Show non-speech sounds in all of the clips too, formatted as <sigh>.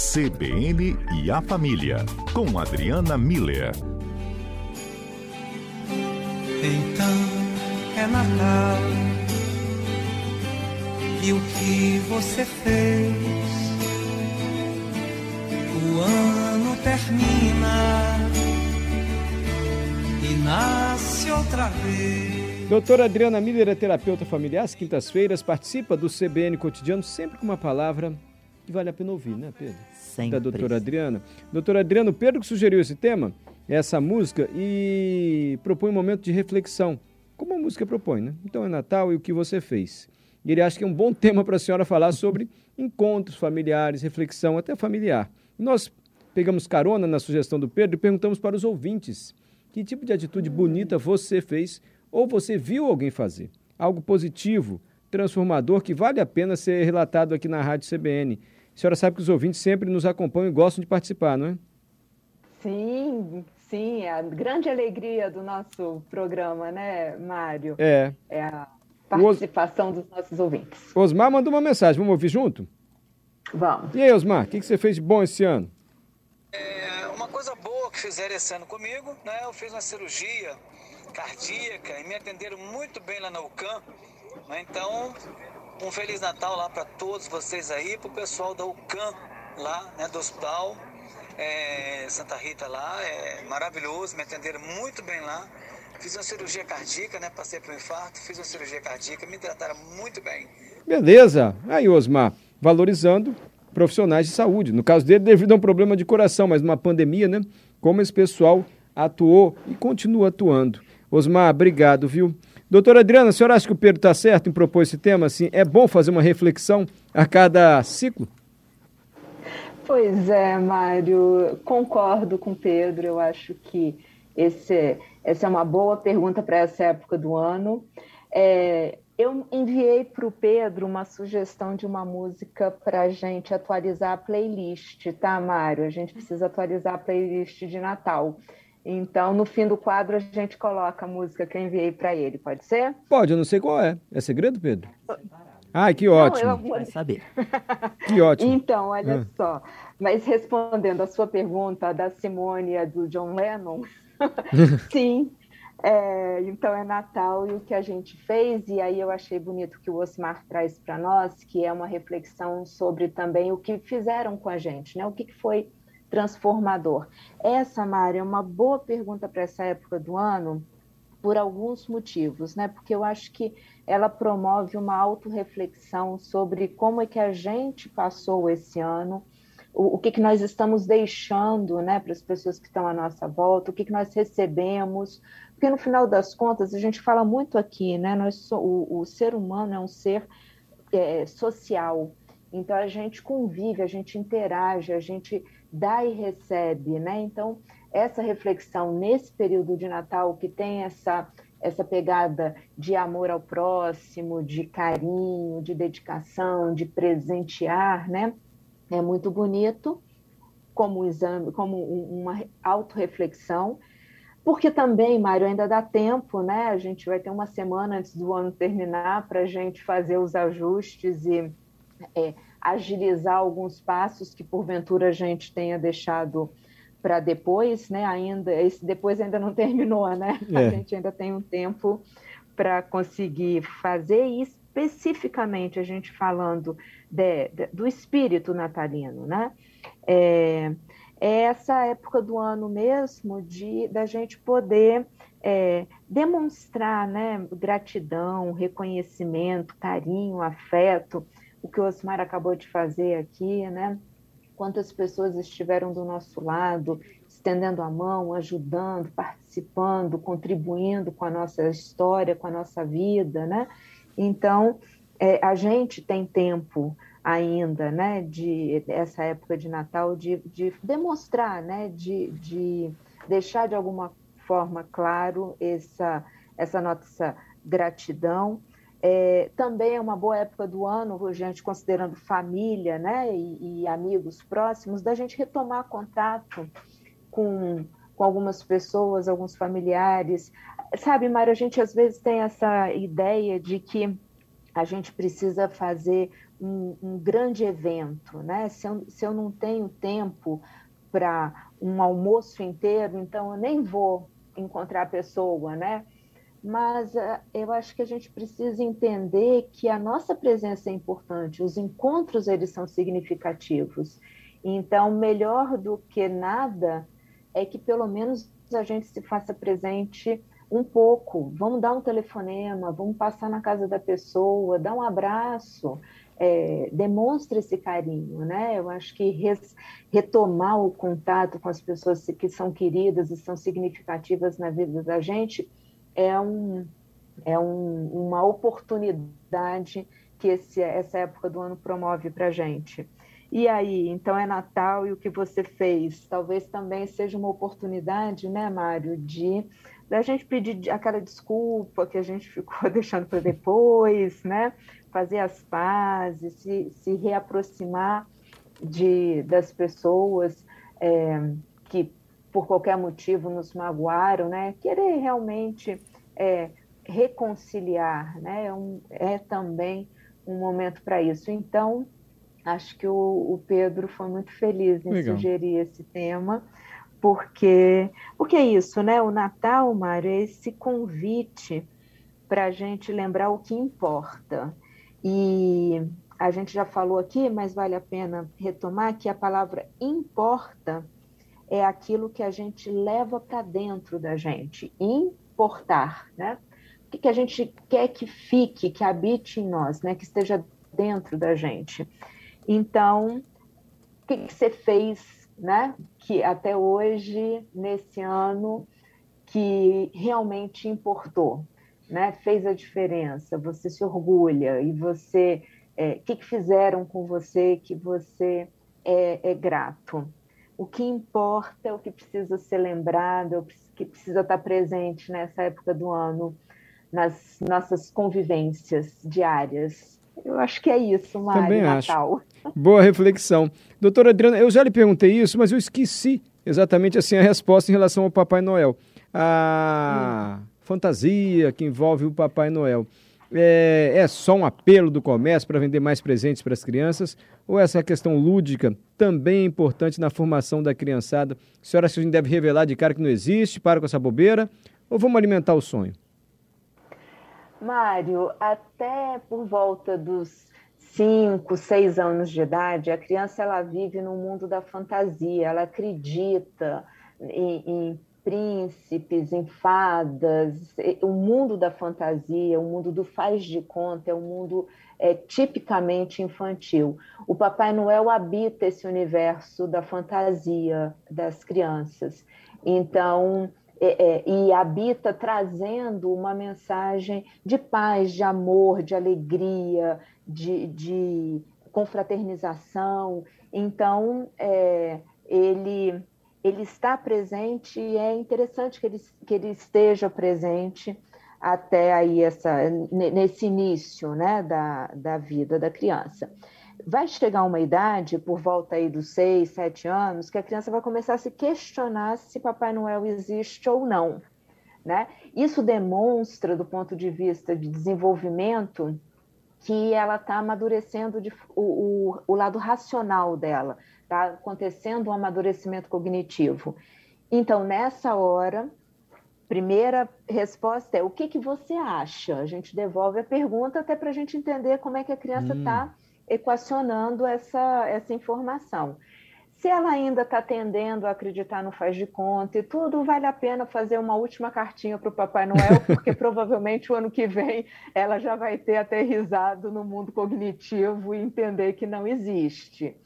CBN e a Família, com Adriana Miller. Então é Natal. E o que você fez? O ano termina e nasce outra vez. Doutora Adriana Miller é terapeuta familiar, às quintas-feiras, participa do CBN Cotidiano, sempre com uma palavra que vale a pena ouvir, né, Pedro? Sempre. Da doutora Adriana. Doutora Adriana, o Pedro que sugeriu esse tema, essa música, e propõe um momento de reflexão, como a música propõe, né? Então é Natal e o que você fez. E ele acha que é um bom <laughs> tema para a senhora falar sobre encontros familiares, reflexão, até familiar. Nós pegamos carona na sugestão do Pedro e perguntamos para os ouvintes que tipo de atitude bonita você fez ou você viu alguém fazer. Algo positivo, transformador, que vale a pena ser relatado aqui na Rádio CBN. A senhora sabe que os ouvintes sempre nos acompanham e gostam de participar, não é? Sim, sim, é a grande alegria do nosso programa, né, Mário? É. É a participação dos nossos ouvintes. Osmar mandou uma mensagem, vamos ouvir junto? Vamos. E aí, Osmar, o que, que você fez de bom esse ano? É, uma coisa boa que fizeram esse ano comigo, né? Eu fiz uma cirurgia cardíaca e me atenderam muito bem lá na UCAM. Né? Então, um Feliz Natal lá para todos vocês aí, para o pessoal da UCAM lá, né, do hospital é, Santa Rita lá, é maravilhoso, me atenderam muito bem lá. Fiz uma cirurgia cardíaca, né? Passei por um infarto, fiz uma cirurgia cardíaca, me trataram muito bem. Beleza. Aí, Osmar, valorizando profissionais de saúde. No caso dele, devido a um problema de coração, mas numa pandemia, né? Como esse pessoal atuou e continua atuando. Osmar, obrigado, viu? Doutora Adriana, a senhora acha que o Pedro está certo em propor esse tema? Assim, é bom fazer uma reflexão a cada ciclo? Pois é, Mário, concordo com o Pedro. Eu acho que esse, essa é uma boa pergunta para essa época do ano. É, eu enviei para o Pedro uma sugestão de uma música para a gente atualizar a playlist, tá, Mário? A gente precisa atualizar a playlist de Natal. Então, no fim do quadro, a gente coloca a música que eu enviei para ele, pode ser? Pode, eu não sei qual é. É segredo, Pedro? Ai, que ótimo. Não, eu... Vai saber. <laughs> Que ótimo. Então, olha ah. só. Mas respondendo a sua pergunta da Simone e do John Lennon, <laughs> sim. É, então é Natal e o que a gente fez, e aí eu achei bonito que o Osmar traz para nós, que é uma reflexão sobre também o que fizeram com a gente, né? O que, que foi transformador. Essa, Mari, é uma boa pergunta para essa época do ano, por alguns motivos, né? Porque eu acho que ela promove uma autorreflexão sobre como é que a gente passou esse ano, o, o que, que nós estamos deixando né, para as pessoas que estão à nossa volta, o que, que nós recebemos, porque no final das contas a gente fala muito aqui, né? Nós, o, o ser humano é um ser é, social, então a gente convive, a gente interage, a gente dá e recebe, né? Então essa reflexão nesse período de Natal que tem essa essa pegada de amor ao próximo, de carinho, de dedicação, de presentear, né? É muito bonito como um exame, como uma autorreflexão, porque também, Mário, ainda dá tempo, né? A gente vai ter uma semana antes do ano terminar para a gente fazer os ajustes e é, agilizar alguns passos que porventura a gente tenha deixado para depois, né? Ainda esse depois ainda não <laughs> terminou, né? É. A gente ainda tem um tempo para conseguir fazer e especificamente a gente falando de, de, do espírito natalino, né? É, é, essa época do ano mesmo de da gente poder é, demonstrar, né? Gratidão, reconhecimento, carinho, afeto, o que o Osmar acabou de fazer aqui, né? quantas pessoas estiveram do nosso lado, estendendo a mão, ajudando, participando, contribuindo com a nossa história, com a nossa vida, né? Então, é, a gente tem tempo ainda, né, de essa época de Natal, de, de demonstrar, né, de, de deixar de alguma forma claro essa, essa nossa gratidão é, também é uma boa época do ano, gente considerando família né, e, e, amigos próximos, da gente retomar contato com, com algumas pessoas, alguns familiares. Sabe, Mário, a gente às vezes tem essa ideia de que a gente precisa fazer um, um grande evento, né? Se eu, se eu não tenho tempo para um almoço inteiro, então eu nem vou encontrar a pessoa, né? Mas uh, eu acho que a gente precisa entender que a nossa presença é importante, os encontros eles são significativos. Então, melhor do que nada é que pelo menos a gente se faça presente um pouco. Vamos dar um telefonema, vamos passar na casa da pessoa, dar um abraço, é, demonstra esse carinho, né? Eu acho que res, retomar o contato com as pessoas que são queridas e são significativas na vida da gente é, um, é um, uma oportunidade que esse, essa época do ano promove para a gente. E aí, então é Natal e o que você fez? Talvez também seja uma oportunidade, né, Mário, de da gente pedir aquela desculpa que a gente ficou <laughs> deixando para depois, né? fazer as pazes, se, se reaproximar de, das pessoas é, que por qualquer motivo nos magoaram, né? Querer realmente é, reconciliar, né? É, um, é, também um momento para isso. Então, acho que o, o, Pedro foi muito feliz em Legal. sugerir esse tema, porque, porque é isso, né? O Natal, Mário, é esse convite para a gente lembrar o que importa. E a gente já falou aqui, mas vale a pena retomar que a palavra importa é aquilo que a gente leva para dentro da gente, importar, né? O que, que a gente quer que fique, que habite em nós, né? Que esteja dentro da gente. Então, o que, que você fez, né? Que até hoje, nesse ano, que realmente importou, né, fez a diferença, você se orgulha e você, o é, que, que, fizeram com você que você é, é, grato? O que importa é o que precisa ser lembrado, é o que precisa estar presente nessa época do ano, nas nossas convivências diárias. Eu acho que é isso, Mário, Também Natal. Acho. Boa reflexão. Doutora Adriana, eu já lhe perguntei isso, mas eu esqueci exatamente assim a resposta em relação ao Papai Noel. Ah, hum fantasia que envolve o Papai Noel. É, é só um apelo do comércio para vender mais presentes para as crianças? Ou essa questão lúdica também é importante na formação da criançada? A senhora acha que a gente deve revelar de cara que não existe, para com essa bobeira? Ou vamos alimentar o sonho? Mário, até por volta dos 5, 6 anos de idade, a criança ela vive no mundo da fantasia, ela acredita em, em príncipes, em fadas, o mundo da fantasia, o mundo do faz de conta, é um mundo é, tipicamente infantil. O Papai Noel habita esse universo da fantasia das crianças. Então, é, é, e habita trazendo uma mensagem de paz, de amor, de alegria, de, de confraternização. Então, é, ele ele está presente e é interessante que ele, que ele esteja presente até aí essa, nesse início né, da, da vida da criança. Vai chegar uma idade, por volta aí dos seis, sete anos, que a criança vai começar a se questionar se Papai Noel existe ou não. Né? Isso demonstra, do ponto de vista de desenvolvimento, que ela está amadurecendo de, o, o, o lado racional dela está acontecendo um amadurecimento cognitivo. Então, nessa hora, primeira resposta é o que, que você acha? A gente devolve a pergunta até para a gente entender como é que a criança está hum. equacionando essa, essa informação. Se ela ainda está tendendo a acreditar no faz de conta e tudo, vale a pena fazer uma última cartinha para o Papai Noel, <laughs> porque provavelmente o ano que vem ela já vai ter aterrizado no mundo cognitivo e entender que não existe.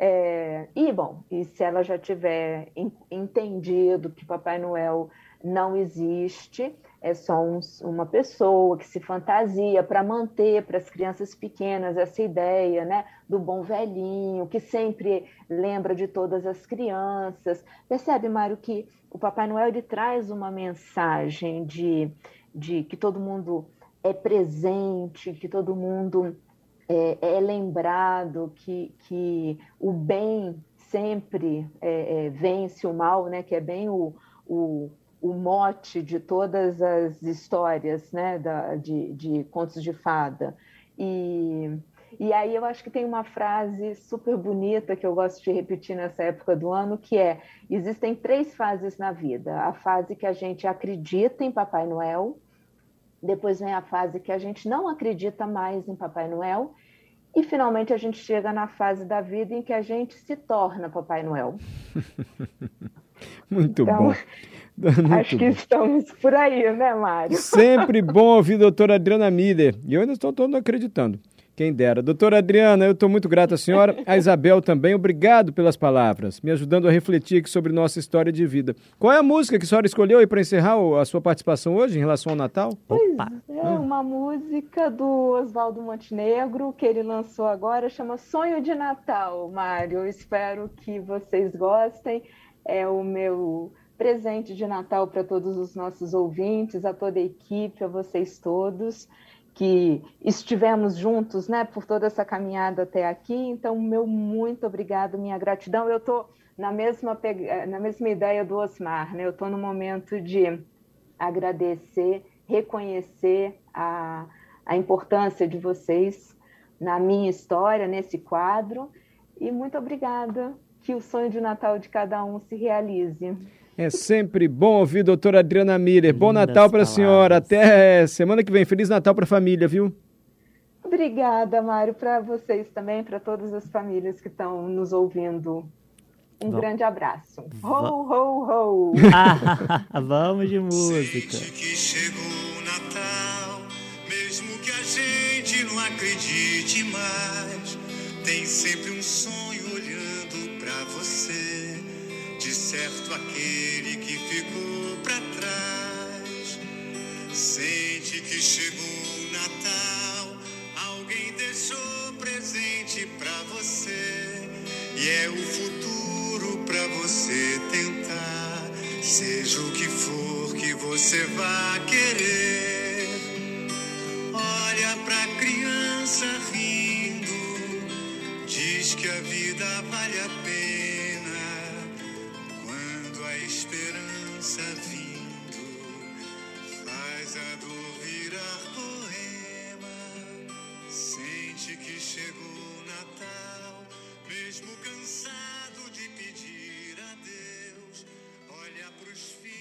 É, e, bom, e se ela já tiver entendido que Papai Noel não existe, é só um, uma pessoa que se fantasia para manter para as crianças pequenas essa ideia né, do bom velhinho, que sempre lembra de todas as crianças. Percebe, Mário, que o Papai Noel ele traz uma mensagem de, de que todo mundo é presente, que todo mundo é, é lembrado que, que o bem sempre é, é, vence o mal, né? que é bem o, o, o mote de todas as histórias né? da, de, de contos de fada. E, E aí eu acho que tem uma frase super bonita que eu gosto de repetir nessa época do ano, que é: existem três fases na vida. A fase que a gente acredita em Papai Noel, depois vem a fase que a gente não acredita mais em Papai Noel, e finalmente a gente chega na fase da vida em que a gente se torna Papai Noel. <laughs> Muito então, bom. <laughs> Muito acho que bom. estamos por aí, né, Mário? Sempre <laughs> bom ouvir a doutora Adriana Miller. E eu ainda estou todo acreditando. Quem dera. Doutora Adriana, eu estou muito grato à senhora. A Isabel também, obrigado pelas palavras, me ajudando a refletir aqui sobre nossa história de vida. Qual é a música que a senhora escolheu para encerrar a sua participação hoje em relação ao Natal? Pois Opa. é, uma música do Oswaldo Montenegro, que ele lançou agora, chama Sonho de Natal, Mário. Eu espero que vocês gostem. É o meu presente de Natal para todos os nossos ouvintes, a toda a equipe, a vocês todos que estivemos juntos, né, por toda essa caminhada até aqui. Então, meu muito obrigado, minha gratidão. Eu estou na mesma na mesma ideia do Osmar, né? Eu estou no momento de agradecer, reconhecer a, a importância de vocês na minha história, nesse quadro. E muito obrigada. Que o sonho de Natal de cada um se realize. É sempre bom ouvir a doutora Adriana Miller. Bom Natal para a senhora. Até semana que vem. Feliz Natal para a família, viu? Obrigada, Mário, para vocês também, para todas as famílias que estão nos ouvindo. Um grande abraço. Ho, ho, ho! <laughs> vamos de música. que chegou o Natal, mesmo que a gente não acredite mais, tem sempre um sonho aquele que ficou para trás. Sente que chegou o Natal, alguém deixou presente para você e é o futuro para você tentar. Seja o que for que você vá querer, olha pra criança rindo, diz que a vida vale a pena outros filhos.